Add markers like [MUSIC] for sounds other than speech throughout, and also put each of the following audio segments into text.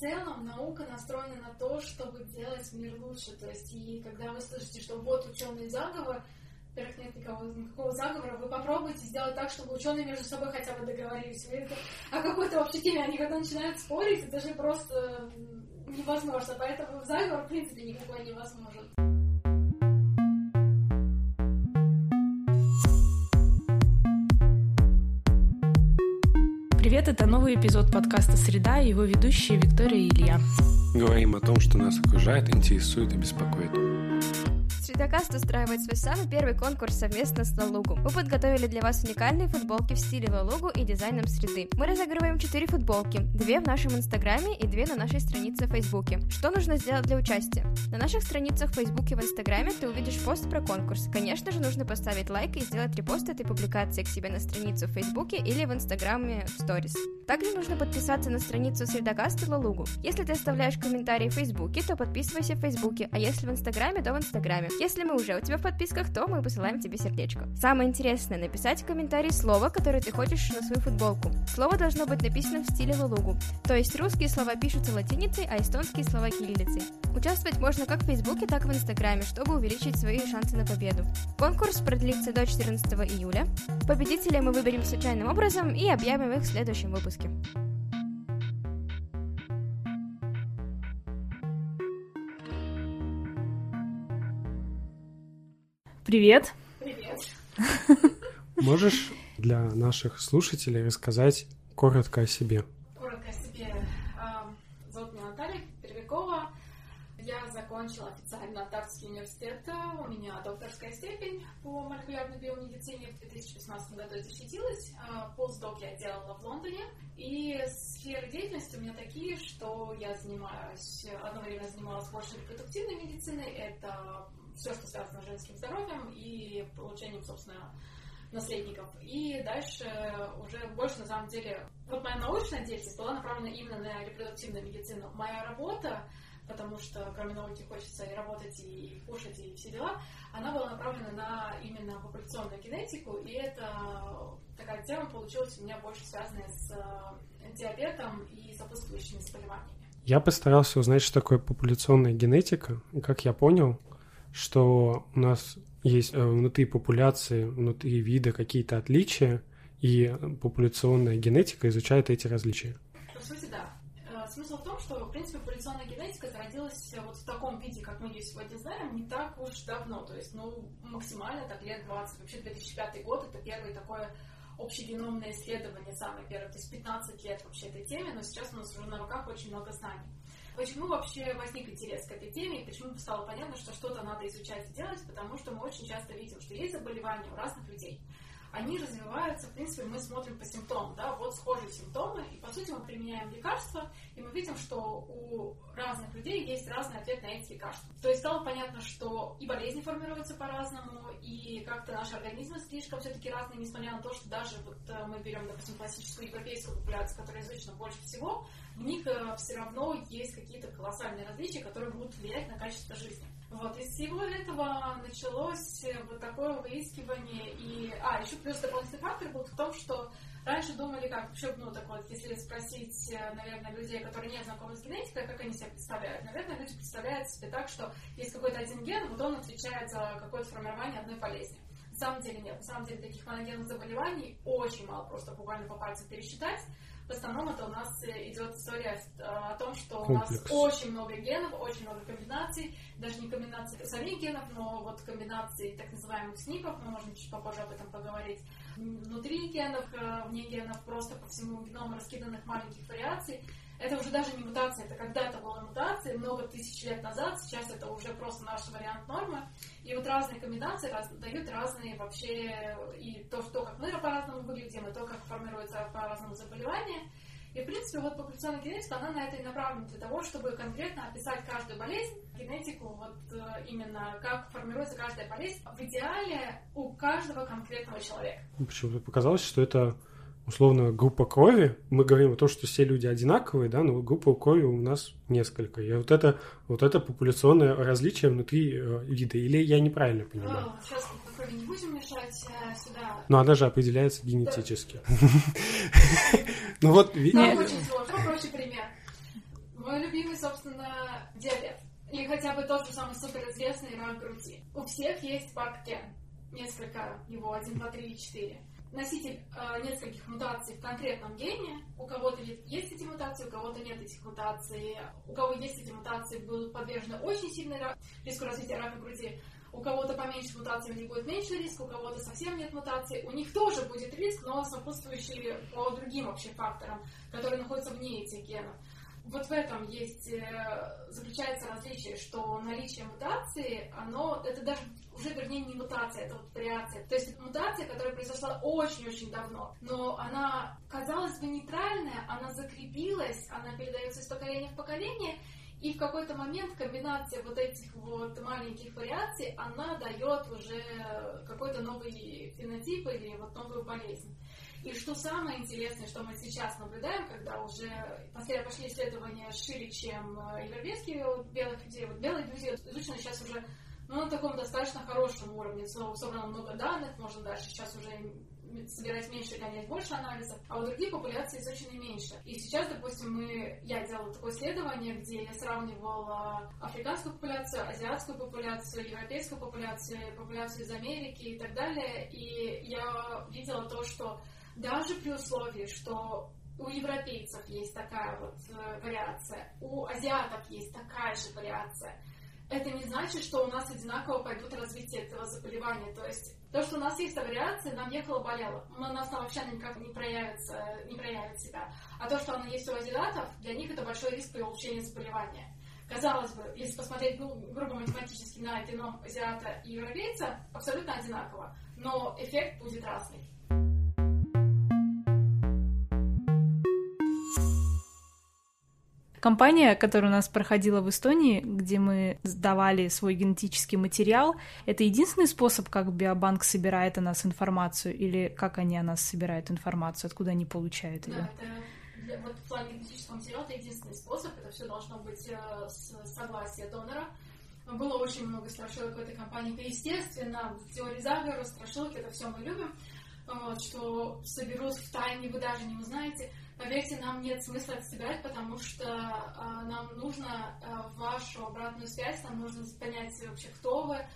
целом наука настроена на то, чтобы делать мир лучше. То есть, и когда вы слышите, что вот ученый заговор, во-первых, нет никого, никакого заговора, вы попробуйте сделать так, чтобы ученые между собой хотя бы договорились. Вы это, о какой-то вообще теме они когда начинают спорить, это же просто невозможно. Поэтому заговор, в принципе, никакой невозможен. Привет, это новый эпизод подкаста «Среда» и его ведущие Виктория и Илья. Говорим о том, что нас окружает, интересует и беспокоит. Средокаст устраивает свой самый первый конкурс совместно с Лалугу. Мы подготовили для вас уникальные футболки в стиле Лалугу и дизайном среды. Мы разыгрываем 4 футболки, 2 в нашем инстаграме и 2 на нашей странице в Фейсбуке. Что нужно сделать для участия? На наших страницах в Фейсбуке и в Инстаграме ты увидишь пост про конкурс. Конечно же, нужно поставить лайк и сделать репост этой публикации к себе на страницу в Фейсбуке или в Инстаграме в сторис. Также нужно подписаться на страницу Средокаста Лалугу. Если ты оставляешь комментарии в Фейсбуке, то подписывайся в Фейсбуке, а если в Инстаграме, то в Инстаграме. Мы уже у тебя в подписках, то мы посылаем тебе сердечко. Самое интересное — написать в комментарии слово, которое ты хочешь на свою футболку. Слово должно быть написано в стиле лулугу, то есть русские слова пишутся латиницей, а эстонские слова кириллицей. Участвовать можно как в Фейсбуке, так и в Инстаграме, чтобы увеличить свои шансы на победу. Конкурс продлится до 14 июля. Победителей мы выберем случайным образом и объявим их в следующем выпуске. Привет. Привет. Можешь для наших слушателей рассказать коротко о себе? Коротко о себе. А, Зовут меня Наталья Перевикова. Я закончила официально Тартский университет. У меня докторская степень по молекулярной биомедицине в 2018 году защитилась. А, Постдок я делала в Лондоне. И сферы деятельности у меня такие, что я занимаюсь, одно время занималась больше репродуктивной медициной. Это все, что связано с женским здоровьем и получением, собственно, наследников. И дальше уже больше, на самом деле, вот моя научная деятельность была направлена именно на репродуктивную медицину. Моя работа, потому что кроме науки хочется и работать, и кушать, и все дела, она была направлена на именно популяционную генетику, и это такая тема получилась у меня больше связанная с э, диабетом и сопутствующими заболеваниями. Я постарался узнать, что такое популяционная генетика. И как я понял, что у нас есть э, внутри популяции, внутри вида какие-то отличия, и популяционная генетика изучает эти различия. По сути, да. Э, Смысл в том, что, в принципе, популяционная генетика зародилась вот в таком виде, как мы ее сегодня знаем, не так уж давно. То есть, ну, максимально так лет 20. Вообще 2005 год — это первое такое общегеномное исследование, самое первое. То есть 15 лет вообще этой теме, но сейчас у нас уже на руках очень много знаний. Почему вообще возник интерес к этой теме и почему стало понятно, что что-то надо изучать и делать? Потому что мы очень часто видим, что есть заболевания у разных людей. Они развиваются, в принципе, мы смотрим по симптомам, да, вот схожие симптомы, и по сути мы применяем лекарства, и мы видим, что у разных людей есть разный ответ на эти лекарства. То есть стало понятно, что и болезни формируются по-разному, и как-то наши организмы слишком все-таки разные, несмотря на то, что даже вот э, мы берем, допустим, классическую европейскую популяцию, которая изучена больше всего, в них э, все равно есть какие-то колоссальные различия, которые будут влиять на качество жизни. Вот, из всего этого началось э, вот такое выискивание и... А, еще плюс дополнительный фактор был в том, что раньше думали, как вообще, ну, так вот, если спросить, э, наверное, людей, которые не знакомы с генетикой, как они себя представляют, наверное, люди представляют себе так, что есть какой-то один ген, вот он отвечает за какое-то формирование одной болезни. На самом деле нет. На самом деле таких моногенных заболеваний очень мало, просто буквально по пальцам пересчитать. В основном это у нас идет история э, о том, что Комплекс. у нас очень много генов, очень много комбинаций, даже не комбинаций самих генов, но вот комбинаций так называемых СНИПов, мы можем чуть попозже об этом поговорить. Внутри генов, э, вне генов, просто по всему геному раскиданных маленьких вариаций. Это уже даже не мутация, это когда-то была мутация, много тысяч лет назад, сейчас это уже просто наш вариант нормы. И вот разные комбинации раз, дают разные вообще и то, что, как мы по-разному выглядим, и то, как формируется по-разному заболевание. И, в принципе, вот популяционная генетика, она на это и направлена для того, чтобы конкретно описать каждую болезнь, генетику, вот э, именно как формируется каждая болезнь, в идеале у каждого конкретного человека. Почему-то показалось, что это условно группа крови. Мы говорим о том, что все люди одинаковые, да, но группа крови у нас несколько. И вот это, вот это популяционное различие внутри э, вида. Или я неправильно понимаю? Ну, сейчас крови не будем мешать э, сюда. Но она же определяется генетически. [LAUGHS] Ну вот, очень сложно. Проще пример. Мой любимый, собственно, диабет. Или хотя бы тот же самый суперизвестный рак груди. У всех есть папкен. Несколько его, 1, 2, 3, 4 носитель э, нескольких мутаций в конкретном гене. У кого-то есть эти мутации, у кого-то нет этих мутаций. У кого есть эти мутации, будут подвержены очень сильной риску развития рака груди. У кого-то поменьше мутаций, у них будет меньше риск, у кого-то совсем нет мутаций. У них тоже будет риск, но сопутствующий по другим вообще факторам, которые находятся вне этих генов. Вот в этом есть, э, заключается что наличие мутации, оно, это даже уже, вернее, не мутация, это вот вариация. То есть мутация, которая произошла очень-очень давно, но она, казалось бы, нейтральная, она закрепилась, она передается из поколения в поколение, и в какой-то момент комбинация вот этих вот маленьких вариаций, она дает уже какой-то новый фенотип или вот новую болезнь. И что самое интересное, что мы сейчас наблюдаем, когда уже после пошли исследования шире, чем э, европейские белых людей, вот белые люди изучены сейчас уже ну, на таком достаточно хорошем уровне, собрано много данных, можно дальше сейчас уже собирать меньше, гонять больше анализов, а у других популяций изучены меньше. И сейчас, допустим, мы, я делала такое исследование, где я сравнивала африканскую популяцию, азиатскую популяцию, европейскую популяцию, популяцию из Америки и так далее, и я видела то, что даже при условии, что у европейцев есть такая вот э, вариация, у азиатов есть такая же вариация, это не значит, что у нас одинаково пойдут развитие этого заболевания. То есть то, что у нас есть вариация, нам ехало болело. У нас она вообще никак не проявится, не проявит себя. А то, что она есть у азиатов, для них это большой риск при улучшении заболевания. Казалось бы, если посмотреть, ну, грубо математически на геном азиата и европейца, абсолютно одинаково. Но эффект будет разный. Компания, которая у нас проходила в Эстонии, где мы сдавали свой генетический материал, это единственный способ, как биобанк собирает о нас информацию, или как они о нас собирают информацию, откуда они получают ее? Да, это для, вот в плане генетического материала это единственный способ, это все должно быть э, с согласия донора. Было очень много страшилок в этой компании. Это естественно, в теории заговора, страшилки, это все мы любим. Вот, что соберут в тайне, вы даже не узнаете. Поверьте, нам нет смысла это собирать, потому что э, нам нужно э, вашу обратную связь, нам нужно понять вообще, кто вы, э,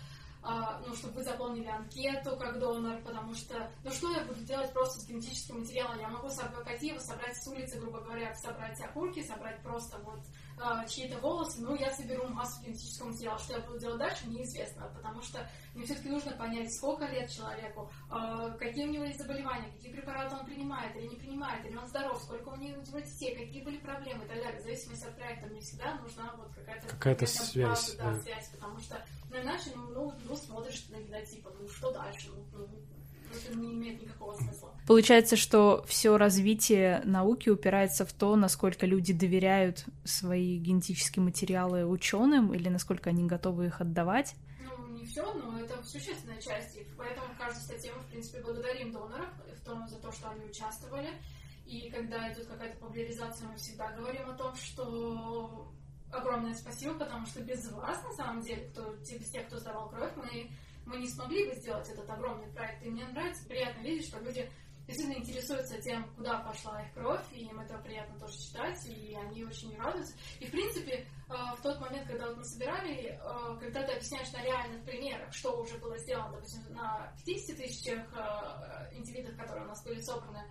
ну, чтобы вы заполнили анкету как донор, потому что, ну, что я буду делать просто с генетическим материалом? Я могу собрать его, собрать с улицы, грубо говоря, собрать окурки, собрать просто вот э, чьи-то волосы, ну, я соберу массу генетического материала. Что я буду делать дальше, неизвестно, потому что мне все-таки нужно понять, сколько лет человеку, э, какие у него есть заболевания, какие препараты он принимает или не принимает, или он здоров, сколько у него детей, какие были проблемы и так далее. В зависимости от проекта мне всегда нужна вот какая-то, какая-то связь, база, да, связь, потому что ну, иначе, ну, ну, ну смотришь на генотипа, ну, что дальше, ну, ну это не имеет никакого смысла. Получается, что все развитие науки упирается в то, насколько люди доверяют свои генетические материалы ученым или насколько они готовы их отдавать. Ну, не все, но это существенная часть. И поэтому в каждой статье мы, в принципе, благодарим доноров в том, за то, что они участвовали. И когда идет какая-то популяризация, мы всегда говорим о том, что огромное спасибо, потому что без вас, на самом деле, кто, без тех, кто сдавал кровь, мы мы не смогли бы сделать этот огромный проект. И мне нравится, приятно видеть, что люди действительно интересуются тем, куда пошла их кровь, и им это приятно тоже читать, и они очень радуются. И, в принципе, э, в тот момент, когда вот мы собирали, э, когда ты объясняешь на реальных примерах, что уже было сделано, допустим, на 50 тысячах э, индивидов, которые у нас были собраны,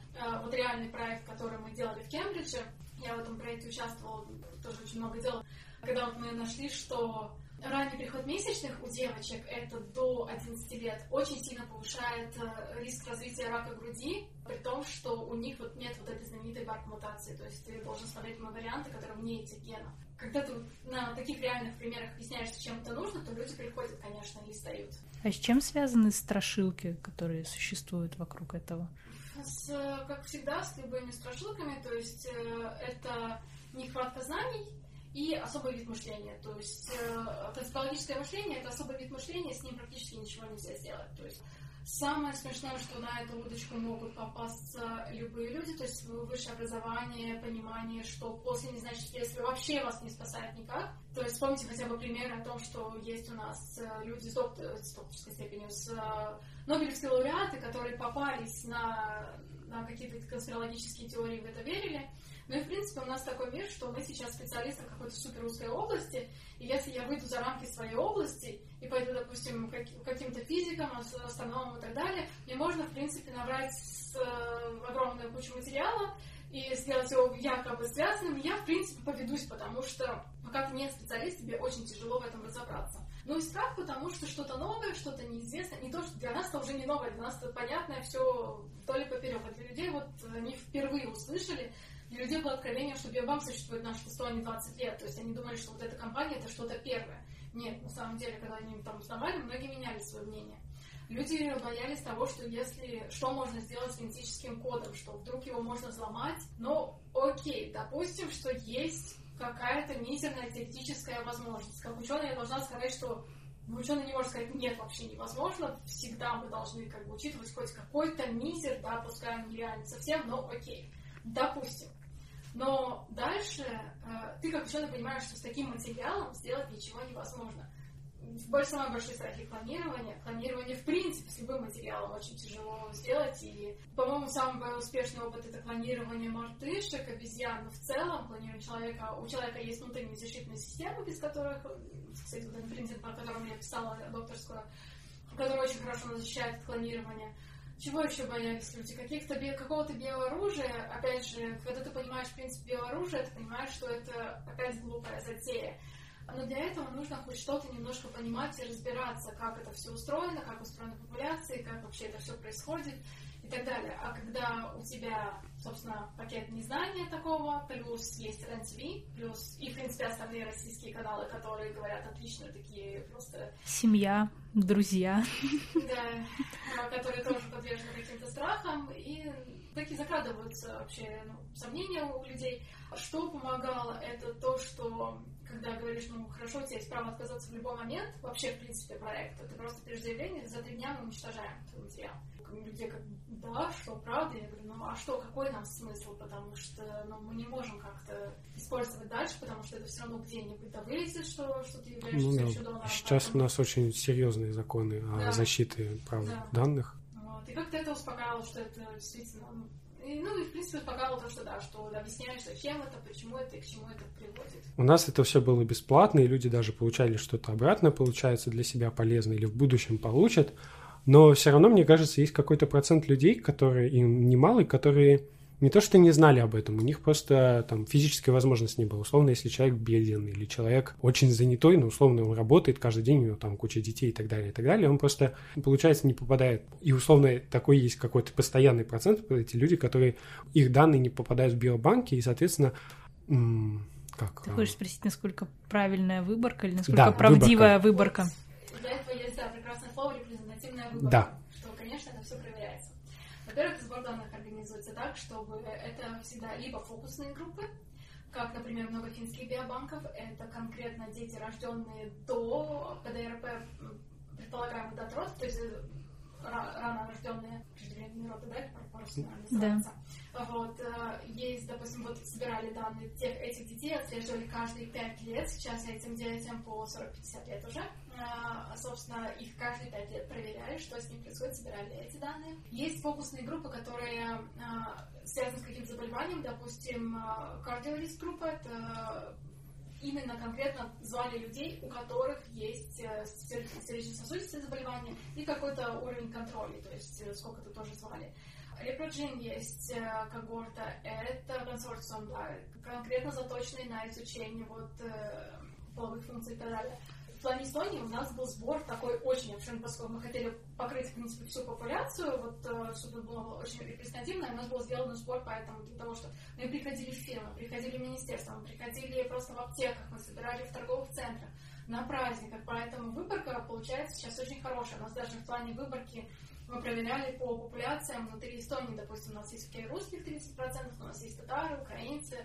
вот реальный проект, который мы делали в Кембридже, я в этом проекте участвовала, тоже очень много делала, когда вот мы нашли, что ранний приход месячных у девочек, это до 11 лет, очень сильно повышает э, риск развития рака груди, при том, что у них вот нет вот этой знаменитой барк-мутации, то есть ты должен смотреть на варианты, которые вне этих генов. Когда ты на таких реальных примерах объясняешь, чем это нужно, то люди приходят, конечно, и сдают. А с чем связаны страшилки, которые существуют вокруг этого? С, как всегда, с любыми страшилками, то есть э, это нехватка знаний, и особый вид мышления. То есть, э, мышление – это особый вид мышления, с ним практически ничего нельзя сделать. То есть, самое смешное, что на эту удочку могут попасться любые люди, то есть высшее образование, понимание, что после не значит следствие вообще вас не спасает никак. То есть вспомните хотя бы пример о том, что есть у нас э, люди с, доктор, с докторской степенью, с э, лауреаты, которые попались на, на какие-то конспирологические теории, в это верили, Ну и, в принципе, у нас такой мир, что мы сейчас специалисты в какой-то супер узкой области, и если я выйду за рамки своей области и пойду, допустим, каким-то физикам, астрономам и так далее, мне можно, в принципе, набрать с, э, огромную кучу материала, и сделать его якобы связанным, я, в принципе, поведусь, потому что пока ты не специалист, тебе очень тяжело в этом разобраться. Ну и страх, потому что что-то новое, что-то неизвестное, не то, что для нас это уже не новое, для нас это понятное все вдоль и поперек. А для людей вот они впервые услышали, для людей было откровение, что Биобам существует на 100, а не 20 лет. То есть они думали, что вот эта компания это что-то первое. Нет, на самом деле, когда они там узнавали, многие меняли свое мнение. Люди боялись того, что если что можно сделать с генетическим кодом, что вдруг его можно взломать. Но окей, допустим, что есть какая-то мизерная теоретическая возможность. Как ученый я должна сказать, что ну, ученый не может сказать, нет, вообще невозможно. Всегда мы должны как бы учитывать хоть какой-то мизер, да, пускай он нереальный совсем, но окей. Допустим. Но дальше э, ты как ученый понимаешь, что с таким материалом сделать ничего невозможно самое большое страхи клонирования. Клонирование, в принципе, с любым материалом очень тяжело сделать. И, по-моему, самый успешный опыт это клонирование мартышек, обезьян. Но в целом, клонирование человека, у человека есть внутренние защитные системы, без которых, кстати, вот принцип, по которому я писала докторскую, который очень хорошо защищает от клонирования. Чего еще боялись люди? Каких-то какого-то биооружия. Опять же, когда ты понимаешь принцип биооружия, ты понимаешь, что это опять глупая затея. Но для этого нужно хоть что-то немножко понимать и разбираться, как это все устроено, как устроена популяция, как вообще это все происходит и так далее. А когда у тебя, собственно, пакет незнания такого, плюс есть РЕН-ТВ, плюс и, в принципе, остальные российские каналы, которые говорят отлично, такие просто... Семья, друзья. Да, которые тоже подвержены каким-то страхам, и такие закрадываются вообще ну, сомнения у людей. Что помогало, это то, что когда говоришь, ну хорошо, у тебя есть право отказаться в любой момент, вообще, в принципе, проекта, ты просто пишешь заявление, за три дня мы уничтожаем твой материал. Люди как, да, что, правда? Я говорю, ну а что, какой нам смысл? Потому что ну, мы не можем как-то использовать дальше, потому что это все равно где-нибудь да вылезет, что, что ты являешься ну, да. донором. Сейчас поэтому... у нас очень серьезные законы о да. защите прав да. данных. Вот. И как-то это успокаивало, что это действительно ну, и, ну и, в принципе, успокаивал то, что да, что объясняешь, зачем это, почему это и к чему это приводит. У нас это все было бесплатно, и люди даже получали что-то обратно, получается, для себя полезно или в будущем получат. Но все равно, мне кажется, есть какой-то процент людей, которые, и немалый, которые не то что не знали об этом, у них просто там физической возможности не было. Условно, если человек беден или человек очень занятой, ну, условно, он работает каждый день, у него там куча детей и так далее, и так далее, он просто, получается, не попадает. И, условно, такой есть какой-то постоянный процент, эти люди, которые, их данные не попадают в биобанки, и, соответственно, как? Ты хочешь спросить, насколько правильная выборка или насколько да, правдивая выборка? выборка? Для этого есть, да, прекрасное слово репрезентативная выборка. Да. Что, конечно, это все. Во-первых, сбор данных организуется так, чтобы это всегда либо фокусные группы, как, например, много финских биобанков, это конкретно дети, рожденные до ПДРП, предполагаемых дат роста, то есть э, рано рожденные преждевременные роды, да, по-русски называется. Да. Вот, э, есть, допустим, вот собирали данные тех, этих детей, отслеживали каждые 5 лет, сейчас этим детям по 40-50 лет уже, а, собственно, их каждые 5 лет проверяли, что с ним происходит, собирали эти данные. Есть фокусные группы, которые а, связаны с каким-то заболеванием, допустим, кардиориск группа, это именно конкретно звали людей, у которых есть э, сердечно-сосудистые заболевания и какой-то уровень контроля, то есть э, сколько-то тоже звали. Репроджин есть э, когорта, это консорциум, да, конкретно заточенный на изучение вот половых функций и так далее плане Эстонии у нас был сбор такой очень обширный, поскольку мы хотели покрыть, в принципе, всю популяцию, вот, э, чтобы было очень репрезентативно, у нас был сделан сбор поэтому для того, что мы приходили в фирмы, приходили в министерство, мы приходили просто в аптеках, мы собирали в торговых центрах, на праздниках, поэтому выборка получается сейчас очень хорошая. У нас даже в плане выборки мы проверяли по популяциям внутри Эстонии, допустим, у нас есть русских 30%, у нас есть татары, украинцы,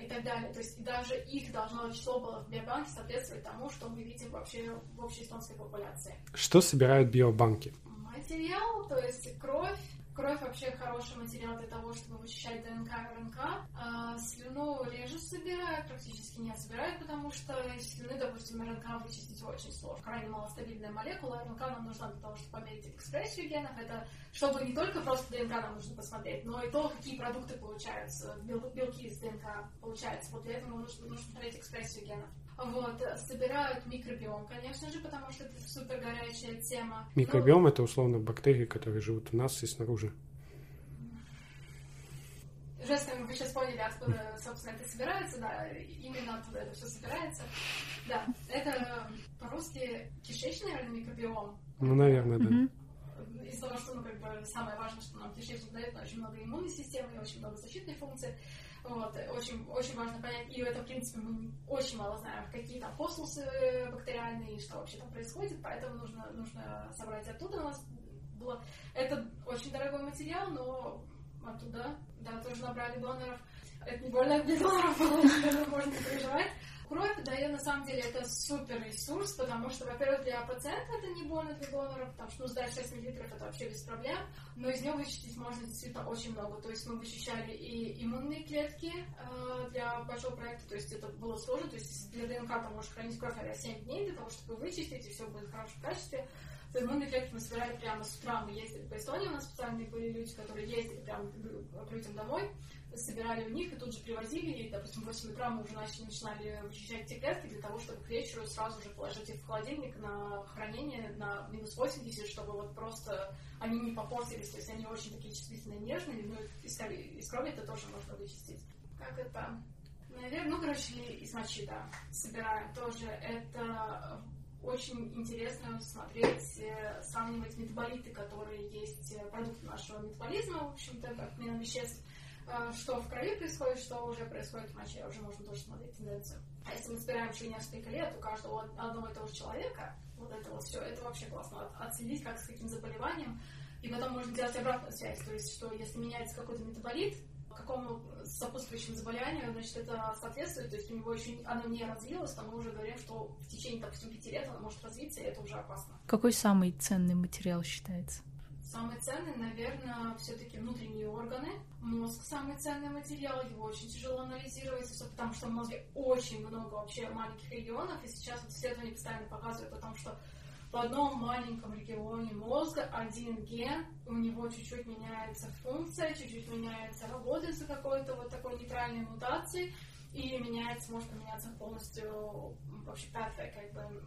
и так далее. То есть даже их должно число было в биобанке соответствовать тому, что мы видим вообще в общей эстонской популяции. Что собирают биобанки? Материал, то есть кровь, Кровь вообще хороший материал для того, чтобы вычищать ДНК и РНК. А, слюну реже собирают, практически не собирают, потому что из слюны, допустим, РНК вычистить очень сложно. Крайне малостабильная молекула, РНК нам нужна для того, чтобы померить экспрессию генов. Это чтобы не только просто ДНК нам нужно посмотреть, но и то, какие продукты получаются, белки из ДНК получаются. Вот для этого нужно, нужно смотреть экспрессию генов. Вот, собирают микробиом, конечно же, потому что это супер горячая тема. Микробиом ну, это условно бактерии, которые живут у нас и снаружи. Жестами вы сейчас поняли, откуда, собственно, это собирается, да, именно оттуда это все собирается. Да, это по-русски кишечный, наверное, микробиом. Ну, наверное, да. Mm-hmm из-за того, что, ну, как бы, самое важное, что нам кишечник дает, очень много иммунной системы и очень много защитной функции. Вот, очень, очень важно понять, и это, в принципе, мы очень мало знаем, какие там фосфусы бактериальные, что вообще там происходит, поэтому нужно, нужно собрать оттуда. У нас было... Это очень дорогой материал, но оттуда, да, тоже набрали доноров. Это не больно для доноров было, [LAUGHS] можно переживать. Кровь, да, и на самом деле это супер ресурс, потому что, во-первых, для пациента это не больно для донора, потому что ну, сдать 6 мл это вообще без проблем, но из него вычистить можно действительно очень много. То есть мы вычищали и иммунные клетки э, для большого проекта, то есть это было сложно, то есть для ДНК ты можешь хранить кровь 7 дней для того, чтобы вычистить, и все будет в хорошем качестве. То иммунные клетки мы собирали прямо с утра, мы ездили по Эстонии, у нас специальные были люди, которые ездили прямо к людям домой, собирали у них и тут же привозили, и, допустим, в 8 утра мы уже начали, начинали вычищать эти клетки для того, чтобы к вечеру сразу же положить их в холодильник на хранение на минус 80, чтобы вот просто они не попортились, то есть они очень такие чувствительные, нежные, ну, из, из крови это тоже можно вычистить. Как это? Наверное, ну, короче, из мочи, да, собираем тоже. Это очень интересно смотреть, э, сравнивать метаболиты, которые есть, э, продукты нашего метаболизма, в общем-то, как обмена веществ, а, что в крови происходит, что уже происходит в моче, уже можно тоже смотреть тенденцию. А если мы собираем еще несколько лет у каждого одного и того же человека, вот это вот все, это вообще классно. Отследить, как с каким заболеванием, и потом можно делать обратную связь, то есть, что если меняется какой-то метаболит, какому сопутствующему заболеванию, значит, это соответствует, то есть у него еще оно не развилось, то мы уже говорим, что в течение, допустим, пяти лет оно может развиться, и это уже опасно. Какой самый ценный материал считается? Самый ценный, наверное, все-таки внутренние органы. Мозг самый ценный материал, его очень тяжело анализировать, потому что в мозге очень много вообще маленьких регионов, и сейчас вот исследования постоянно показывают о том, что в одном маленьком регионе мозга один ген, у него чуть-чуть меняется функция, чуть-чуть меняется работа из-за какой-то вот такой нейтральной мутации, и меняется, может поменяться полностью вообще pathway, как бы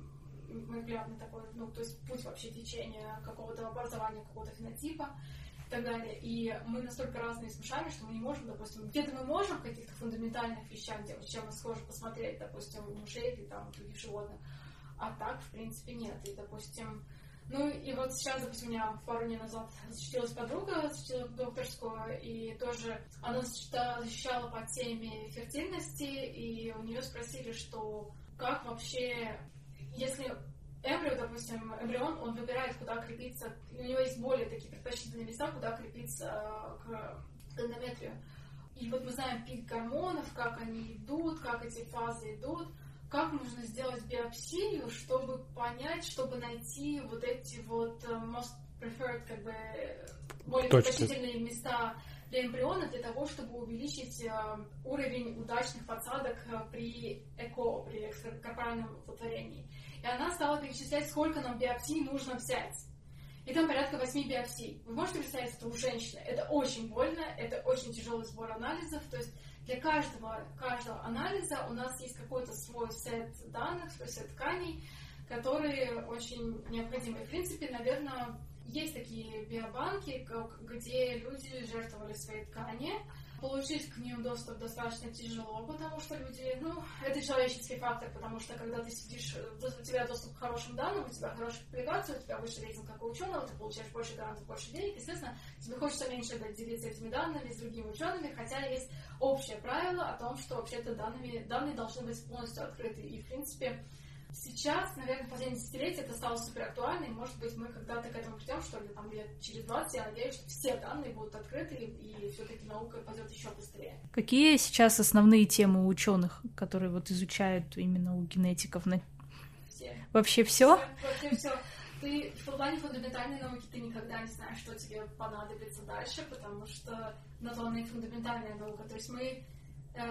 молекулярный такой, ну, то есть путь вообще течения какого-то образования, какого-то фенотипа и так далее. И мы настолько разные с мышами, что мы не можем, допустим, где-то мы можем в каких-то фундаментальных вещах, где, чем мы схожи посмотреть, допустим, у мышей или там других животных, а так, в принципе, нет. И, допустим, ну и вот сейчас, допустим, у меня пару дней назад защитилась подруга, защитила докторскую, и тоже она защищала по теме фертильности, и у нее спросили, что как вообще если эмбрио, допустим, эмбрион, он выбирает, куда крепиться, у него есть более такие предпочтительные места, куда крепиться к эндометрию. И вот мы знаем пик гормонов, как они идут, как эти фазы идут, как нужно сделать биопсию, чтобы понять, чтобы найти вот эти вот э, most preferred, как бы, более предпочтительные места для эмбриона для того, чтобы увеличить э, уровень удачных подсадок э, при ЭКО, при экстракорпоральном оплодотворении. И она стала перечислять, сколько нам биопсий нужно взять. И там порядка 8 биопсий. Вы можете представить, это у женщины. Это очень больно, это очень тяжелый сбор анализов. То есть для каждого, каждого анализа у нас есть какой-то свой сет данных, свой сет тканей, которые очень необходимы. В принципе, наверное, есть такие биобанки, где люди жертвовали свои ткани, Получить к ним доступ достаточно тяжело, потому что люди, ну, это человеческий фактор, потому что когда ты сидишь, у тебя доступ к хорошим данным, у тебя хорошая публикация, у тебя выше рейтинг как у ученого, ты получаешь больше грантов, больше денег, естественно, тебе хочется меньше делиться этими данными с другими учеными, хотя есть общее правило о том, что вообще-то данными, данные должны быть полностью открыты. И, в принципе, Сейчас, наверное, в последние десятилетия это стало супер актуально, и, может быть, мы когда-то к этому придем, что ли, там, лет через 20, я надеюсь, что все данные будут открыты, и все-таки наука пойдет еще быстрее. Какие сейчас основные темы у ученых, которые вот изучают именно у генетиков? Все. Вообще все? Вообще все. ты в плане фундаментальной науки ты никогда не знаешь, что тебе понадобится дальше, потому что на то она и фундаментальная наука. То есть мы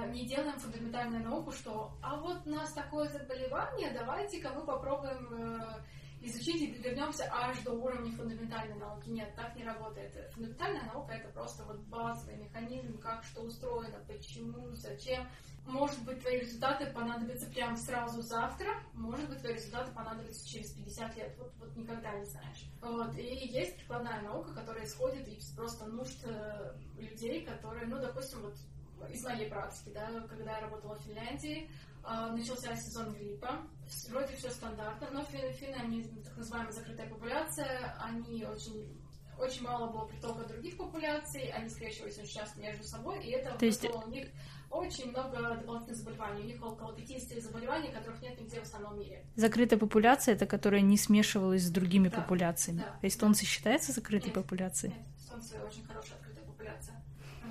не делаем фундаментальную науку, что а вот у нас такое заболевание, давайте-ка мы попробуем э, изучить и вернемся аж до уровня фундаментальной науки. Нет, так не работает. Фундаментальная наука это просто вот базовый механизм, как что устроено, почему, зачем. Может быть, твои результаты понадобятся прямо сразу завтра, может быть, твои результаты понадобятся через 50 лет. Вот, вот никогда не знаешь. Вот. И есть прикладная наука, которая исходит из просто нужд э, людей, которые, ну, допустим, вот из моей практики, да, когда я работала в Финляндии, э, начался сезон гриппа, вроде все стандартно, но финны, они так называемая закрытая популяция, они очень очень мало было притока других популяций, они скрещивались очень часто между собой, и это То есть... у них очень много дополнительных заболеваний. У них около 50 заболеваний, которых нет нигде в остальном мире. Закрытая популяция это которая не смешивалась с другими Да, популяциями. да. Эстонцы считаются закрытой Нет, популяцией? Нет, эстонцы очень хорошая открытая популяция.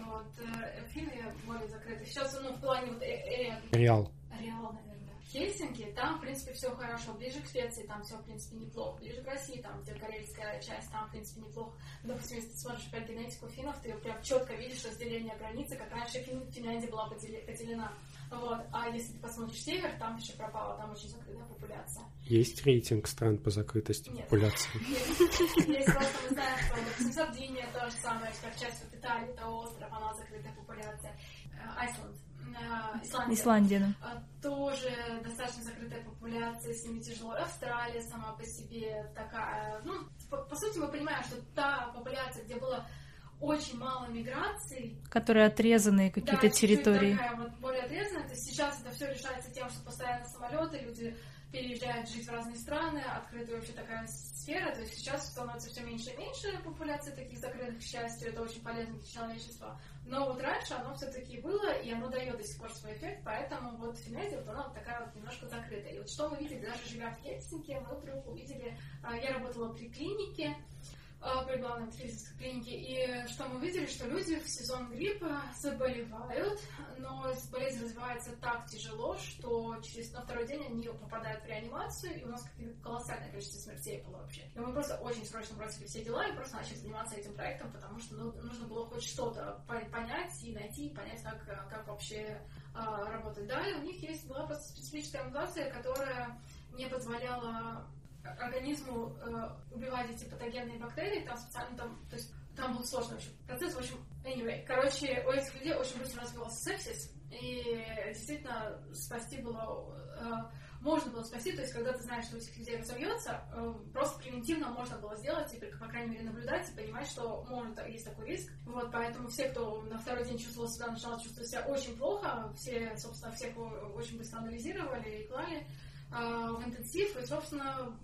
Вот, э, финны более закрыты. Сейчас, ну, в плане вот э, э, Реал. Реал, наверное. Хельсинки, там, в принципе, все хорошо. Ближе к Швеции, там все, в принципе, неплохо. Ближе к России, там, где карельская часть, там, в принципе, неплохо. Допустим, если ты смотришь опять генетику финнов, ты прям четко видишь разделение границы, как раньше Фин- Финляндия была поделена. Вот. А если ты посмотришь север, там еще пропала, там очень закрытая популяция. Есть рейтинг стран по закрытости Нет. популяции? Есть, [LAUGHS] есть просто мы знаем, что, Сардиния то же самое, как часть вот Италии, это остров, она закрытая популяция. Э, Айсланд, э, Исландия. Исландия, да. А, тоже достаточно закрытая популяция, с ними тяжело. Австралия сама по себе такая. Ну, по, по сути, мы понимаем, что та популяция, где было очень мало миграций, Которые отрезанные какие-то да, территории. такая вот более отрезанная. То есть сейчас это все решается тем, что постоянно самолеты, люди переезжают жить в разные страны, открытая вообще такая сфера. То есть сейчас становится все меньше и меньше популяции таких закрытых, к счастью, это очень полезно для человечества. Но вот раньше оно все-таки было, и оно дает до сих пор свой эффект, поэтому вот Финляндия, вот она вот такая вот немножко закрытая. И вот что мы видели, даже живя в Хельсинки, мы вдруг увидели, а, я работала при клинике, при главной медицинской клинике, и что мы увидели, что люди в сезон гриппа заболевают, но болезнь развивается так тяжело, что через на второй день они попадают в реанимацию, и у нас какое-то колоссальное количество смертей было вообще. И мы просто очень срочно бросили все дела и просто начали заниматься этим проектом, потому что ну, нужно было хоть что-то по- понять и найти, и понять, как, как вообще а, работать. Да, и у них есть была просто специфическая мутация, которая не позволяла организму э, убивать эти патогенные бактерии, там специально там, то есть там был сложный вообще процесс, в общем, anyway. Короче, у этих людей очень быстро развивался сепсис, и действительно спасти было, э, можно было спасти, то есть когда ты знаешь, что у этих людей разовьется, э, просто превентивно можно было сделать, и, по крайней мере, наблюдать и понимать, что может, есть такой риск. Вот, поэтому все, кто на второй день чувствовал себя, начал чувствовать себя очень плохо, все, собственно, всех очень быстро анализировали и клали в интенсив, и, собственно,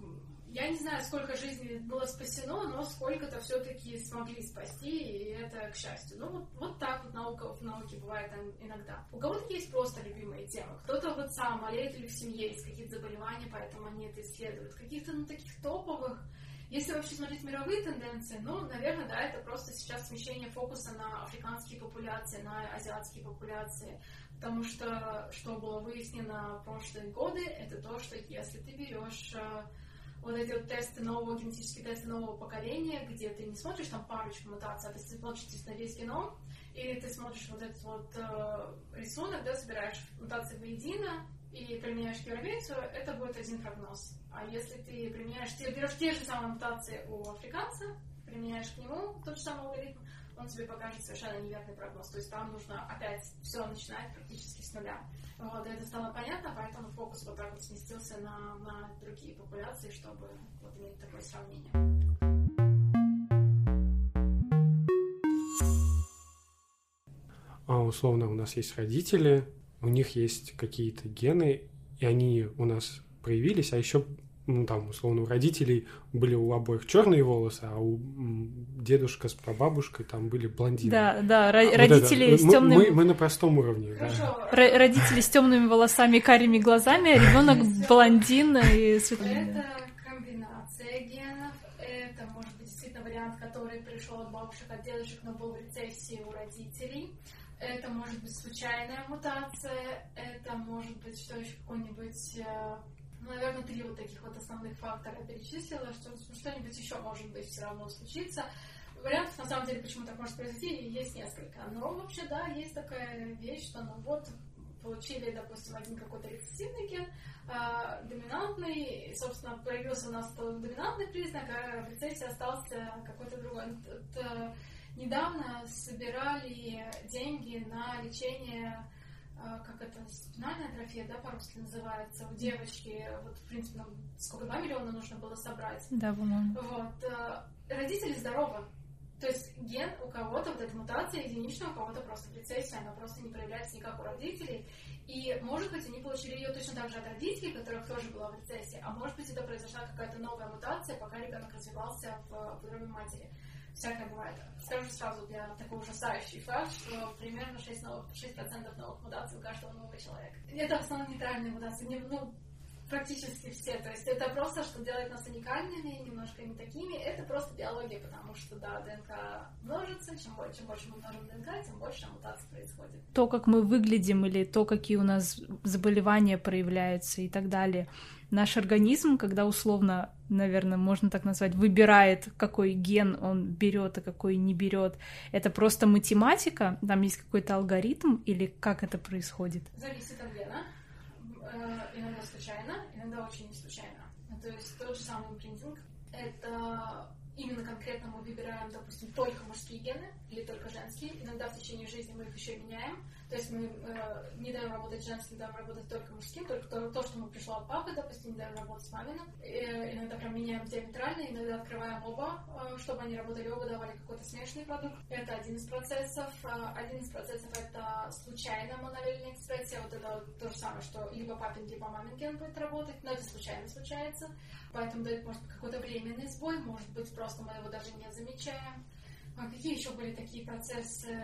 я не знаю, сколько жизней было спасено, но сколько-то все-таки смогли спасти, и это к счастью. Ну, вот, вот так вот наука в науке бывает иногда. У кого-то есть просто любимые темы. Кто-то вот сам болеет или в семье есть какие-то заболевания, поэтому они это исследуют. Каких-то, ну, таких топовых если вообще смотреть мировые тенденции, ну, наверное, да, это просто сейчас смещение фокуса на африканские популяции, на азиатские популяции. Потому что, что было выяснено в прошлые годы, это то, что если ты берешь э, вот эти вот тесты нового, генетические тесты нового поколения, где ты не смотришь там парочку мутаций, а ты смотришь на весь геном, или ты смотришь вот этот вот э, рисунок, да, собираешь мутации воедино и применяешь к европейцу, это будет один прогноз. А если ты применяешь, ты берешь те же самые мутации у африканца, применяешь к нему тот же самый алгоритм, он тебе покажет совершенно неверный прогноз. То есть там нужно опять все начинать практически с нуля. Вот, это стало понятно, поэтому фокус вот так вот сместился на, на другие популяции, чтобы вот иметь такое сравнение. А условно у нас есть родители, у них есть какие-то гены, и они у нас проявились, а еще ну, там, условно, у родителей были у обоих черные волосы, а у дедушка с прабабушкой там были блондины. Да, да, ро- Вот родители это. с Мы- темными... Мы, мы на простом уровне. да. Ро- родители с темными волосами и карими глазами, а ребенок блондин и светлый. Это комбинация генов, это может быть действительно вариант, который пришел от бабушек, от дедушек, но был в рецессии у родителей. Это может быть случайная мутация, это может быть что еще какой-нибудь э, наверное, три вот таких вот основных фактора перечислила, что что-нибудь еще может быть все равно случится. Вариантов, на самом деле, почему так может произойти, есть несколько. Но вообще, да, есть такая вещь, что ну вот получили, допустим, один какой-то рецессивный ген, а, доминантный, и, собственно, появился у нас доминантный признак, а в рецессии остался какой-то другой. Это, недавно собирали деньги на лечение как это, спинальная атрофия, да, по-русски называется, у девочки, вот, в принципе, нам сколько, 2 миллиона нужно было собрать. Да, по-моему. Вот. А, родители здоровы, то есть ген у кого-то, вот эта мутация единичная, у кого-то просто в рецессии, она просто не проявляется никак у родителей. И, может быть, они получили ее точно так же от родителей, которых тоже была в рецессии, а может быть, это произошла какая-то новая мутация, пока ребенок развивался в утробе матери всякое бывает. Скажу сразу для такой ужасающий факт, что примерно 6%, новых, 6 новых мутаций у каждого нового человека. Это в основном нейтральные мутации, не, ну, практически все. То есть это просто, что делает нас уникальными, немножко не такими. Это просто биология, потому что, да, ДНК множится. Чем больше, чем больше мы множим ДНК, тем больше мутаций происходит. То, как мы выглядим, или то, какие у нас заболевания проявляются и так далее — наш организм, когда условно, наверное, можно так назвать, выбирает, какой ген он берет, а какой не берет, это просто математика, там есть какой-то алгоритм или как это происходит? Зависит от гена. Э, иногда случайно, иногда очень не случайно. То есть тот же самый импринтинг — это именно конкретно мы выбираем, допустим, только мужские гены или только женские. Иногда в течение жизни мы их еще меняем. То есть мы э, не даем работать женским, даем работать только мужским, только то, то что мы пришло от папы, допустим, не даем работать с маминым. Э, иногда прям меняем диаметрально, иногда открываем оба, э, чтобы они работали оба, давали какой-то смешанный продукт. Это один из процессов. Э, один из процессов это случайная монолельная экспрессия. Вот это то же самое, что либо папин, либо мамин ген будет работать, но это случайно случается. Поэтому дает, может какой-то временный сбой, может быть, просто мы его даже не замечаем. А какие еще были такие процессы?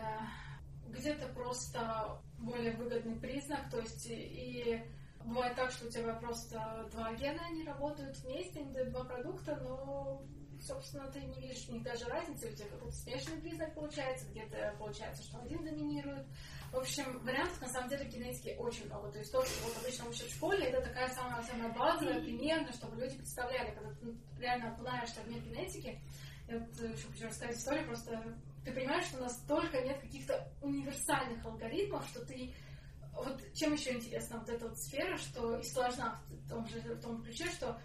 Где-то просто более выгодный признак, то есть и бывает так, что у тебя просто два гена, они работают вместе, они дают два продукта, но, собственно, ты не видишь у них даже разницы, у тебя какой-то смешанный признак получается, где-то получается, что один доминирует. В общем, вариантов на самом деле генетики очень много. То есть то, что вот обычно учат в школе, это такая самая, самая базовая, примерно, чтобы люди представляли, когда ты реально окунаешься в мир генетики. Я вот еще хочу рассказать историю, просто ты понимаешь, что настолько нет каких-то универсальных алгоритмов, что ты вот чем еще интересна вот эта вот сфера, что и сложна в том же в том ключе, что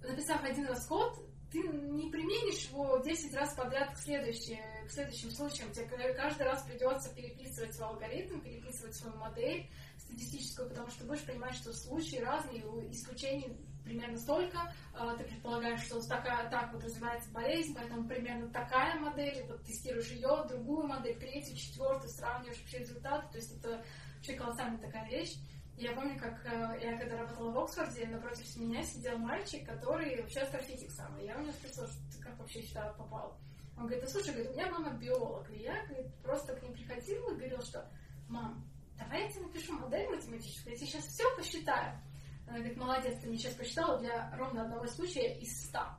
написав один раз код, ты не применишь его 10 раз подряд к, следующим, к следующим случаям. Тебе каждый раз придется переписывать свой алгоритм, переписывать свою модель статистическую, потому что ты будешь понимать, что случаи разные, исключений примерно столько, а, ты предполагаешь, что такая, так вот развивается болезнь, поэтому примерно такая модель, вот тестируешь ее, другую модель, третью, четвертую, сравниваешь вообще результаты, то есть это вообще колоссальная такая вещь. Я помню, как э, я когда работала в Оксфорде, напротив меня сидел мальчик, который вообще астрофизик самый. Я у него спросила, ты как вообще сюда попал? Он говорит, да слушай, говорит, у меня мама биолог. И я говорит, просто к ним приходила и говорила, что мам, давай я тебе напишу модель математическую, я тебе сейчас все посчитаю. Она говорит, молодец, ты мне сейчас посчитала для ровно одного случая из ста.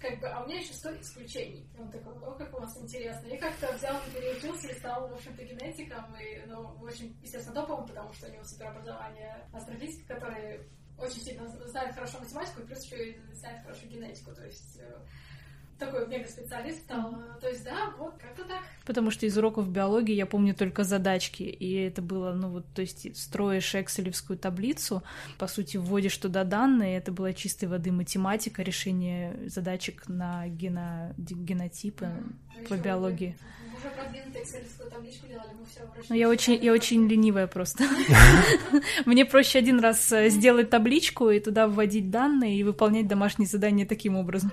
Как бы, а у меня еще сто исключений. И он такой, о, как у вас интересно. И как-то взял, переучился и стал, в общем-то, генетиком. И, ну, очень, естественно, топовым, потому что у него суперобразование астрофизика, который очень сильно знает хорошо математику и плюс еще и знает хорошо генетику. То есть э, такой мега-специалист стал. То есть, да, вот как-то так. Потому что из уроков биологии я помню только задачки, и это было, ну вот, то есть строишь экселевскую таблицу, по сути, вводишь туда данные, это была чистой воды математика, решение задачек на гено... генотипы mm-hmm. по биологии. Уже продвинутую экселевскую табличку делали, мы все Ну, я очень, я очень ленивая просто. [LAUGHS] [LAUGHS] Мне проще один раз э, сделать табличку и туда вводить данные и выполнять домашние задания таким образом.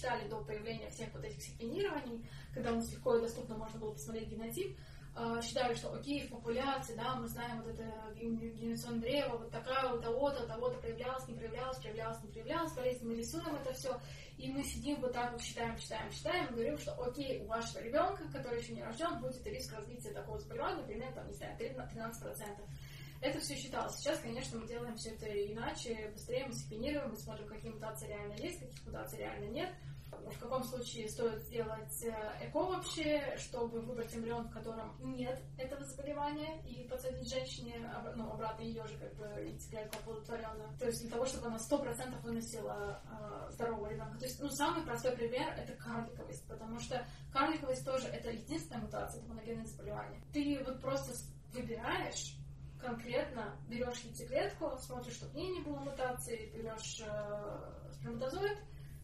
Считали до появления всех вот этих секвенирований, когда у нас легко и доступно можно было посмотреть генотип, а, считали, что окей, в популяции, да, мы знаем вот это генерационное древо, вот такая у того-то, того-то проявлялась, не проявлялась, проявлялась, не проявлялась, болезнь, мы рисуем это все, и мы сидим вот так вот, считаем, считаем, считаем, и говорим, что окей, у вашего ребенка, который еще не рожден, будет риск развития такого заболевания, примерно, там, не знаю, 13%. Это все считалось. Сейчас, конечно, мы делаем все это иначе, быстрее мы секвенируем, мы смотрим, какие мутации реально есть, каких мутаций реально нет. в каком случае стоит сделать э, ЭКО вообще, чтобы выбрать эмбрион, в котором нет этого заболевания, и подсадить женщине ну, обратно ее же как бы яйцеклетку оплодотворенную. То есть для того, чтобы она сто процентов выносила э, здорового ребенка. То есть, ну, самый простой пример — это карликовость, потому что карликовость тоже — это единственная мутация, это моногенное заболевание. Ты вот просто выбираешь конкретно берешь яйцеклетку, смотришь, чтобы в ней не было мутации, берешь э, сперматозоид,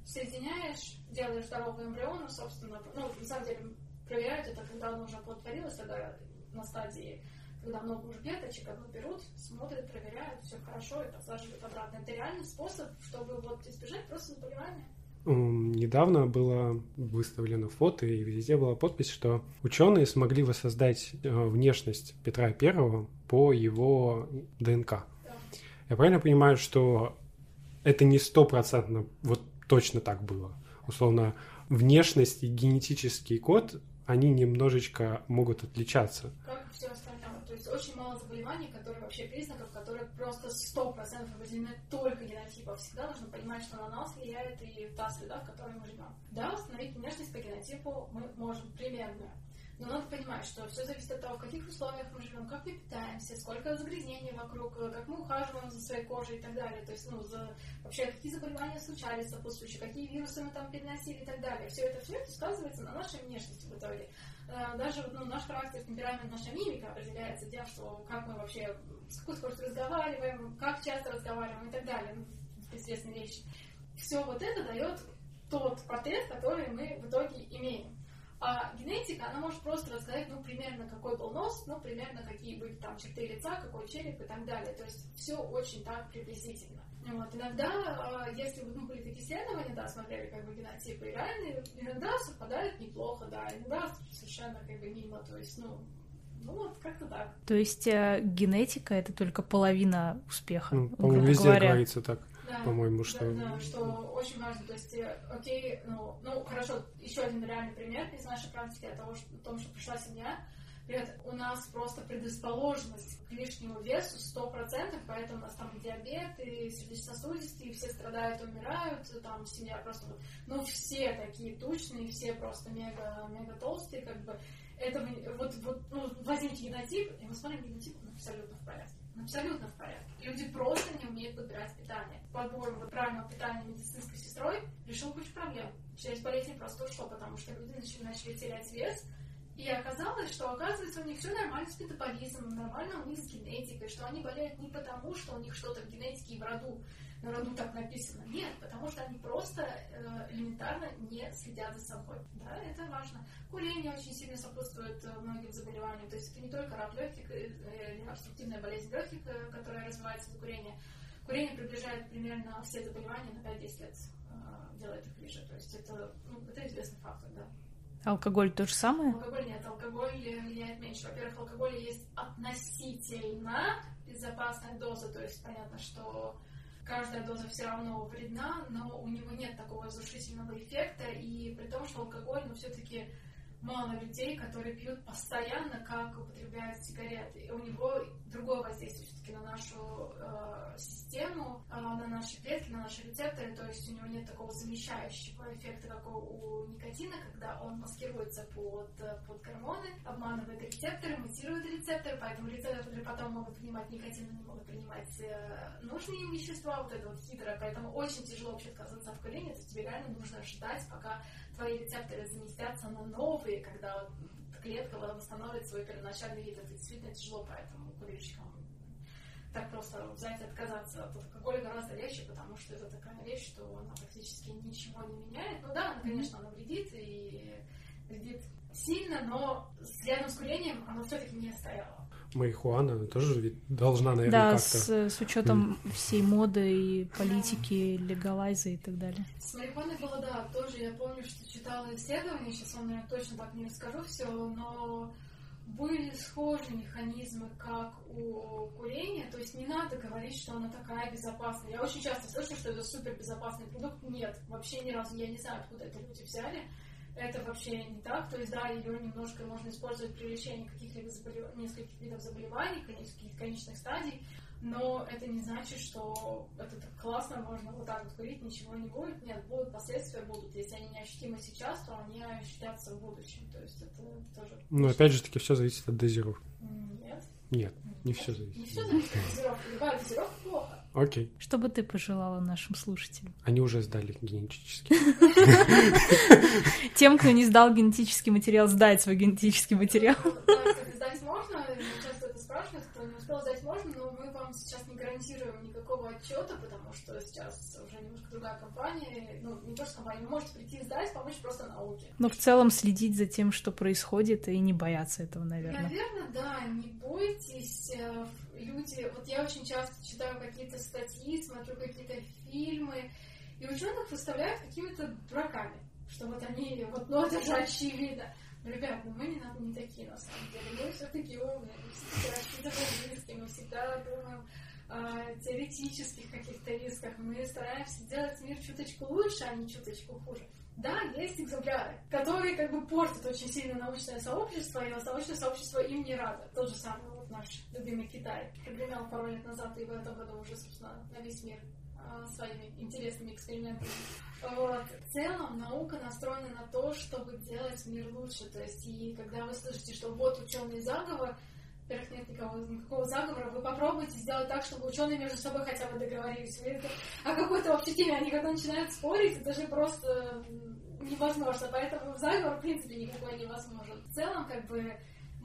соединяешь, делаешь здоровый эмбрион, собственно, ну, на самом деле, проверяют это, когда оно уже оплодотворилось, тогда на стадии, когда много уже клеточек, оно берут, смотрят, проверяют, все хорошо и подсаживают обратно. Это реальный способ, чтобы вот избежать просто заболевания. Недавно было выставлено фото, и везде была подпись, что ученые смогли воссоздать э, внешность Петра Первого по его ДНК. Я правильно понимаю, что это не стопроцентно вот точно так было? Условно, внешность и генетический код, они немножечко могут отличаться. Как все остальное. Есть очень мало заболеваний, которые вообще признаков, которые просто сто процентов определены только генотипом. Всегда нужно понимать, что на нас влияет и та среда, в которой мы живем. Да, установить внешность по генотипу мы можем примерно. Но надо понимать, что все зависит от того, в каких условиях мы живем, как мы питаемся, сколько загрязнений вокруг, как мы ухаживаем за своей кожей и так далее. То есть, ну, за, вообще, какие заболевания случались сопутствующие, какие вирусы мы там переносили и так далее. Все это, все это сказывается на нашей внешности в итоге. Э, даже ну, наш характер, темперамент, наша мимика определяется тем, что как мы вообще, с какой скоростью разговариваем, как часто разговариваем и так далее. Ну, известные вещи. Все вот это дает тот портрет, который мы в итоге имеем. А генетика, она может просто рассказать, ну, примерно какой был нос, ну, примерно какие были там черты лица, какой череп и так далее. То есть все очень так приблизительно. Вот. Иногда, а, если ну, были такие исследования, да, смотрели как бы генотипы, и реально иногда совпадают неплохо, да, иногда совершенно как бы мимо, то есть, ну, ну вот как-то так. То есть э, генетика это только половина успеха. Ну, по-моему, везде говоря. говорится так да, по-моему, что... Да, да, что очень важно, то есть, э, окей, ну, ну, хорошо, еще один реальный пример из нашей практики о, того, что, о том, что пришла семья, Говорят, у нас просто предрасположенность к лишнему весу 100%, поэтому у нас там диабет и сердечно-сосудистые, и все страдают, умирают, там семья просто, ну, все такие тучные, все просто мега, мега толстые, как бы, это вот, вот ну, возьмите генотип, и мы смотрим генотип, он абсолютно в порядке абсолютно в порядке. Люди просто не умеют подбирать питание. Подбор правильного питания медицинской сестрой решил кучу проблем. Часть болезней просто ушло, потому что люди начали, начали терять вес, и оказалось, что, оказывается, у них все нормально с метаболизмом, нормально у них с генетикой, что они болеют не потому, что у них что-то в генетике и в роду, на роду так написано. Нет, потому что они просто э, элементарно не следят за собой. Да, это важно. Курение очень сильно сопутствует э, многим заболеваниям. То есть это не только рак легких э, или обструктивная болезнь легких, э, которая развивается из курения. Курение приближает примерно все заболевания на 5-10 лет, э, делает их ближе. То есть это, ну, это известный фактор, да. Алкоголь то же самое? Алкоголь нет, алкоголь влияет меньше. Во-первых, в алкоголе есть относительно безопасная доза, то есть понятно, что каждая доза все равно вредна, но у него нет такого разрушительного эффекта, и при том, что алкоголь, ну, все-таки мало людей, которые пьют постоянно, как употребляют сигареты. И у него другое воздействие все-таки на нашу э, систему, э, на наши клетки, на наши рецепторы. То есть у него нет такого замещающего эффекта, как у, никотина, когда он маскируется под, под гормоны, обманывает рецепторы, мутирует рецепторы, поэтому рецепторы потом могут принимать никотин, но не могут принимать э, нужные им вещества, вот это вот хитрое. Поэтому очень тяжело вообще отказаться от курения. То есть тебе реально нужно ждать, пока твои рецепторы заместятся на новые, когда клетка восстановит свой первоначальный вид. Это действительно тяжело, поэтому курильщикам так просто взять и отказаться от алкоголя гораздо легче, потому что это такая вещь, что она практически ничего не меняет. Ну да, она, конечно, она вредит и вредит сильно, но рядом с курением оно все-таки не стояло марихуана, она тоже ведь должна, наверное, да, как-то... Да, с, с учетом mm. всей моды и политики, легалайза и так далее. С марихуаной было, да, тоже я помню, что читала исследования, сейчас вам, наверное, точно так не расскажу все, но были схожие механизмы, как у курения, то есть не надо говорить, что она такая безопасная. Я очень часто слышу, что это супер безопасный продукт. Нет, вообще ни разу я не знаю, откуда это люди взяли это вообще не так. То есть, да, ее немножко можно использовать при лечении каких-либо заболев... нескольких видов заболеваний, каких-то конечных стадий, но это не значит, что это так классно, можно вот так вот курить, ничего не будет. Нет, будут последствия, будут. Если они не ощутимы сейчас, то они ощутятся в будущем. То есть это тоже... Ну, опять же таки, все зависит от дозировки. Нет. Нет, не все зависит. Не все зависит от дозировки. Любая дозировка плохо. Окей. Что бы ты пожелала нашим слушателям? Они уже сдали генетически. Тем, кто не сдал генетический материал, сдать свой генетический материал. Сдать можно, часто это спрашивают, кто не успел сдать можно, но мы вам сейчас не гарантируем никакого отчета, потому что сейчас уже немножко другая компания, ну, не просто компания, вы можете прийти и сдать, помочь просто науке. Но в целом следить за тем, что происходит, и не бояться этого, наверное. Наверное, да, не бойтесь. э, Люди, вот я очень часто читаю какие-то статьи, смотрю какие-то фильмы, и ученых выставляют какими-то дураками, что вот они, вот, ну это же очевидно. Но, ребят, ну мы не, на- не такие на самом деле, мы все-таки умные, мы все-таки рассчитываем риски, мы всегда думаем о теоретических каких-то рисках, мы стараемся сделать мир чуточку лучше, а не чуточку хуже. Да, есть экземпляры, которые как бы портят очень сильно научное сообщество, и научное сообщество им не радо. Тот же самый вот наш любимый Китай прогремел пару лет назад, и в этом году уже, собственно, на весь мир а, своими интересными экспериментами. Вот. В целом наука настроена на то, чтобы делать мир лучше. То есть, и когда вы слышите, что вот ученый заговор, во-первых, нет никого, никакого заговора, вы попробуйте сделать так, чтобы ученые между собой хотя бы договорились. Вы это- о какой-то общей теме они когда начинают спорить, это же просто невозможно. Поэтому заговор, в принципе, никакой невозможен. В целом, как бы,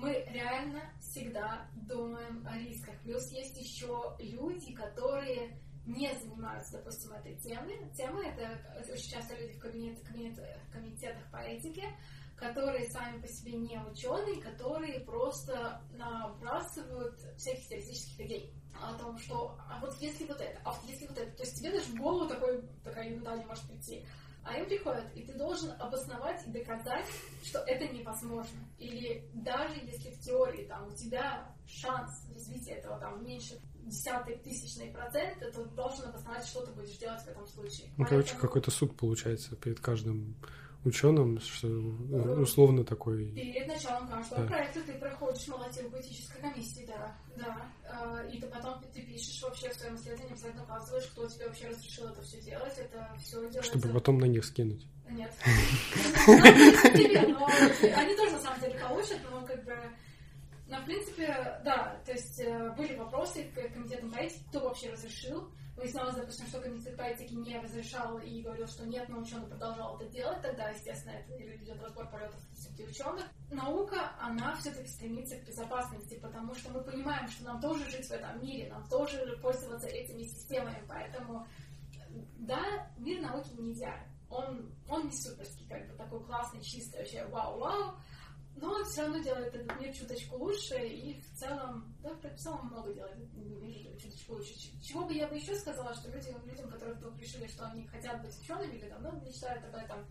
мы реально всегда думаем о рисках. Плюс есть еще люди, которые не занимаются, допустим, этой темой. Тема это очень часто люди в кабинет, кабинет- комитетах по этике, которые сами по себе не ученые, которые просто набрасывают всяких теоретических идей о том, что а вот если вот это, а вот если вот это, то есть тебе даже в голову такой, такая ерунда не может прийти. А им приходят, и ты должен обосновать и доказать, что это невозможно. Или даже если в теории там у тебя шанс развития этого там меньше десятой тысячной процента, то ты должен обосновать, что ты будешь делать в этом случае. Ну, короче, Поэтому какой-то суд получается перед каждым ученым, что э, условно такой. Перед началом каждого Да. проекта ты проходишь молотилку этической комиссии, да, да. А, И ты потом ты пишешь вообще в своем исследовании, обязательно указываешь, кто тебе вообще разрешил это все делать. Это все делается... Чтобы потом на них скинуть. Нет. [LAUGHS] Но Они тоже на самом деле получат, но как бы... Но, в принципе, да, то есть э, были вопросы к комитету по кто вообще разрешил. Выяснялось, допустим, что комитет по этике не разрешал и говорил, что нет, но ученый продолжал это делать. Тогда, естественно, это идет разбор полетов среди ученых. Наука, она все-таки стремится к безопасности, потому что мы понимаем, что нам тоже жить в этом мире, нам тоже пользоваться этими системами, поэтому да, мир науки не идеален. Он, он не суперский, как бы такой классный, чистый, вообще вау-вау, но все равно делает этот мир чуточку лучше, и в целом, да, в целом много делает чуточку лучше. Чего бы я бы еще сказала, что люди, людям, которые вдруг решили, что они хотят быть учеными или давно мечтают об этом,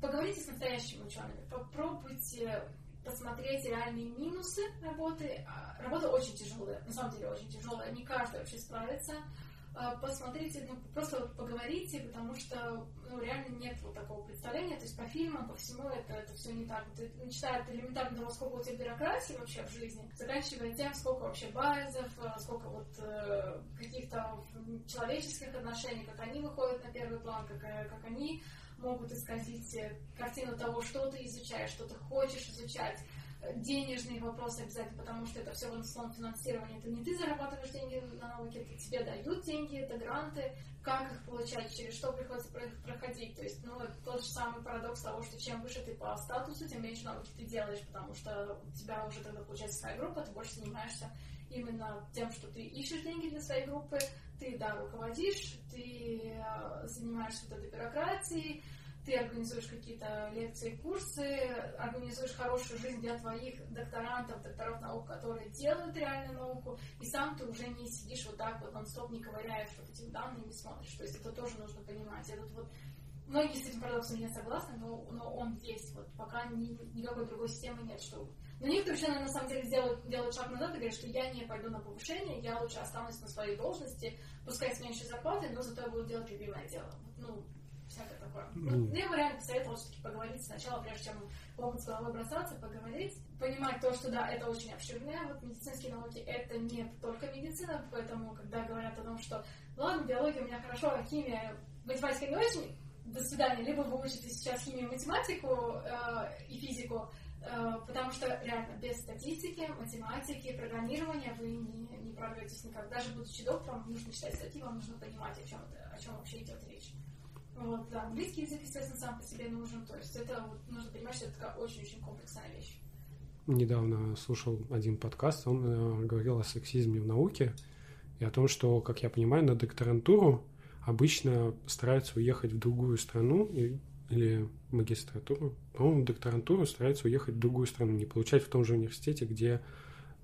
поговорите с настоящими учеными, попробуйте посмотреть реальные минусы работы. А, Работа очень тяжелая, на самом деле очень тяжелая, не каждый вообще справится. А, Посмотрите, ну, просто поговорите, потому что ну, реально нет вот такого представления. То есть по фильмам, по всему это, это все не так. Начиная от элементарно того, сколько у тебя бюрократии вообще в жизни, заканчивая тем, сколько вообще байзов, э, сколько вот э, каких-то человеческих отношений, как они выходят на первый план, как, э, как они могут исказить э, картину того, что ты изучаешь, что ты хочешь изучать. Денежные вопросы обязательно, потому что это все в основном финансирование. Это не ты зарабатываешь деньги на науке, это тебе дают деньги, это гранты. Как их получать, через что приходится про- проходить. То есть, ну, это тот же самый парадокс того, что чем выше ты по статусу, тем меньше науки ты делаешь, потому что у тебя уже тогда получается своя группа, ты больше занимаешься именно тем, что ты ищешь деньги для своей группы, ты, да, руководишь, ты э, занимаешься вот этой бюрократией, ты организуешь какие-то лекции, курсы, организуешь хорошую жизнь для твоих докторантов, докторов наук, которые делают реальную науку, и сам ты уже не сидишь вот так вот нон-стоп, не ковыряешь вот данные, не смотришь. То есть это тоже нужно понимать. Этот вот Многие с этим парадоксом не согласны, но, но он есть. Вот пока ни- никакой другой системы нет, что но некоторые ученые на самом деле делают, делают шаг назад и говорят, что я не пойду на повышение, я лучше останусь на своей должности, пускай с меньшей зарплатой, но зато я буду делать любимое дело. Ну, всякое такое. Ну, я бы реально посоветовала все-таки поговорить сначала, прежде чем опыт с головой бросаться, поговорить, понимать то, что да, это очень обширное, вот медицинские науки это не только медицина, поэтому когда говорят о том, что ну ладно, биология у меня хорошо, а химия, математика не очень, до свидания, либо вы учите сейчас химию, математику э, и физику, э, потому что реально без статистики, математики, программирования вы не, не прорветесь никак. Даже будучи доктором, нужно читать статьи, вам нужно понимать, о чем, о чем вообще идет речь. Вот, да, английский язык, естественно, сам по себе нужен. То есть это вот, нужно понимать, что это такая очень-очень комплексная вещь. Недавно слушал один подкаст, он э, говорил о сексизме в науке и о том, что, как я понимаю, на докторантуру обычно стараются уехать в другую страну и, или магистратуру, по-моему, докторантуру стараются уехать в другую страну, не получать в том же университете, где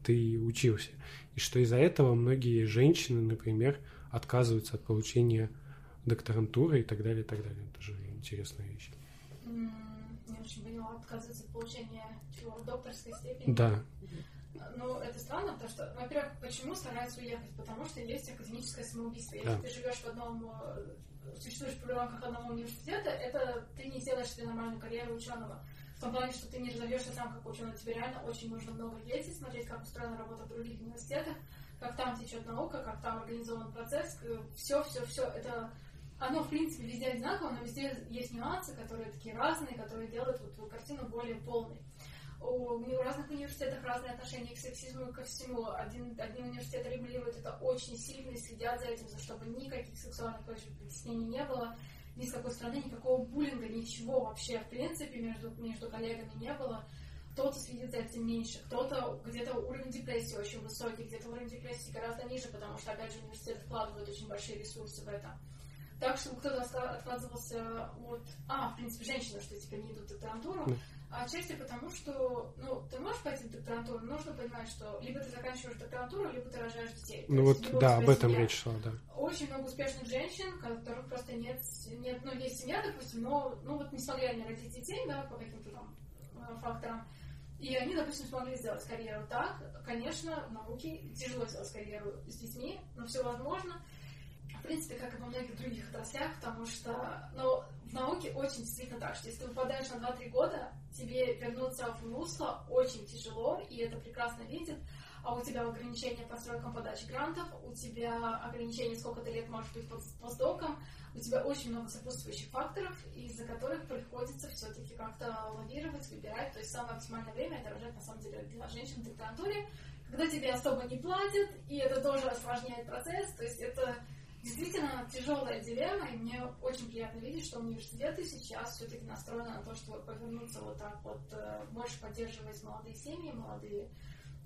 ты учился. И что из-за этого многие женщины, например, отказываются от получения докторантуры и так далее, и так далее. Это же интересная вещь. Не очень поняла, отказываться от получения чего, докторской степени? Да. Ну, это странно, потому что, во-первых, почему стараются уехать? Потому что есть академическое самоубийство. Если Да. ты живешь в одном, э, существуешь в рамках одного университета, это ты не сделаешь себе нормальную карьеру ученого. В том плане, что ты не разовьешься сам как ученый. Тебе реально очень нужно много ездить, смотреть, как устроена работа в других университетах, как там течет наука, как там организован процесс. Все, все, все. Это оно, в принципе, везде одинаково, но везде есть нюансы, которые такие разные, которые делают вот твою картину более полной. У, у разных университетов разные отношения к сексизму и ко всему. Один, один университет регулирует это очень сильно и следят за этим, за чтобы никаких сексуальных притеснений не было, ни с какой стороны, никакого буллинга, ничего вообще, в принципе, между, между коллегами не было. Кто-то следит за этим меньше, кто-то где-то уровень депрессии очень высокий, где-то уровень депрессии гораздо ниже, потому что, опять же, университет вкладывает очень большие ресурсы в это. Так, чтобы кто-то отка- отказывался от... А, в принципе, женщины, что теперь не идут в докторантуру. Да. А отчасти потому, что, ну, ты можешь пойти в докторантуру, но нужно понимать, что либо ты заканчиваешь докторантуру, либо ты рожаешь детей. Ну вот, да, об этом семья. речь шла, да. Очень много успешных женщин, у которых просто нет, нет, ну, есть семья, допустим, но, ну, вот не смогли они родить детей, да, по каким-то там э, факторам. И они, допустим, смогли сделать карьеру так. Конечно, в науке тяжело сделать карьеру с детьми, но все возможно. В принципе, как и во многих других отраслях, потому что ну, в науке очень действительно так, что если ты выпадаешь на 2-3 года, тебе вернуться в русло очень тяжело, и это прекрасно видит, а у тебя ограничения по срокам подачи грантов, у тебя ограничения, сколько ты лет можешь быть под постдоком, у тебя очень много сопутствующих факторов, из-за которых приходится все-таки как-то лавировать, выбирать. То есть самое оптимальное время это рожать на самом деле для женщин в докторантуре, когда тебе особо не платят, и это тоже осложняет процесс. То есть это действительно тяжелая дилемма, и мне очень приятно видеть, что университеты сейчас все-таки настроены на то, чтобы повернуться вот так вот, э, больше поддерживать молодые семьи, молодые,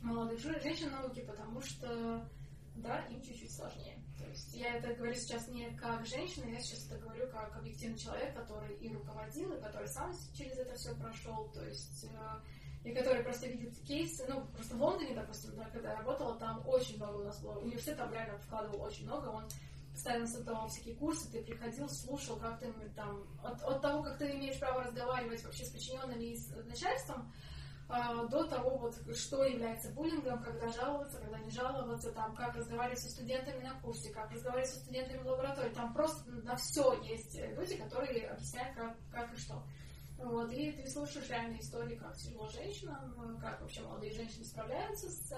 молодых же- женщин науки, потому что, да, им чуть-чуть сложнее. То есть я это говорю сейчас не как женщина, я сейчас это говорю как объективный человек, который и руководил, и который сам через это все прошел, то есть э, и который просто видит кейсы, ну, просто в Лондоне, допустим, да, когда я работала, там очень много у нас было, университет там реально вкладывал очень много, он постоянно создавал всякие курсы, ты приходил, слушал, как ты там, от, от того, как ты имеешь право разговаривать вообще с подчиненными и с начальством, а, до того, вот, что является буллингом, когда жаловаться, когда не жаловаться, там, как разговаривать со студентами на курсе, как разговаривать со студентами в лаборатории. Там просто на все есть люди, которые объясняют, как, как и что. Вот, и ты слушаешь реальные истории, как тяжело женщинам, как вообще молодые женщины справляются с,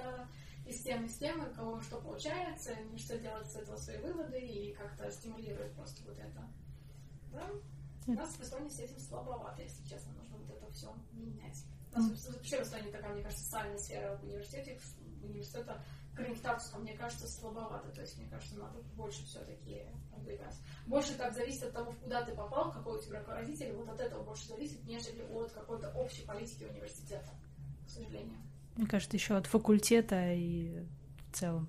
и с тем, и с тем, и у кого что получается, и что делать с этого свои выводы, и как-то стимулирует просто вот это. Да? У нас в Эстонии с этим слабовато, если честно, нужно вот это все менять. У нас вообще в Эстонии такая, мне кажется, социальная сфера в университете, университета, кроме статуса, мне кажется, слабовато. То есть, мне кажется, надо больше все-таки продвигать. Больше так зависит от того, куда ты попал, какой у тебя руководитель, вот от этого больше зависит, нежели от какой-то общей политики университета, к сожалению. Мне кажется, еще от факультета и в целом.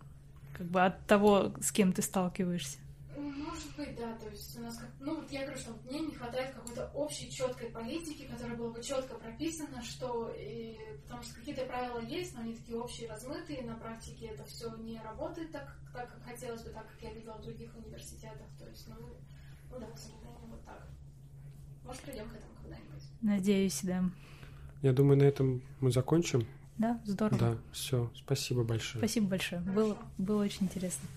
Как бы от того, с кем ты сталкиваешься. Может быть, да, то есть у нас как, ну вот я говорю, что мне не хватает какой-то общей четкой политики, которая была бы четко прописана, что и, потому что какие-то правила есть, но они такие общие, размытые, на практике это все не работает так, так, как хотелось бы, так как я видела в других университетах, то есть, ну, ну да, к сожалению, вот так. Может, придем к этому когда-нибудь. Надеюсь, да. Я думаю, на этом мы закончим. Да, здорово. Да, все. Спасибо большое. Спасибо большое. Было, было очень интересно.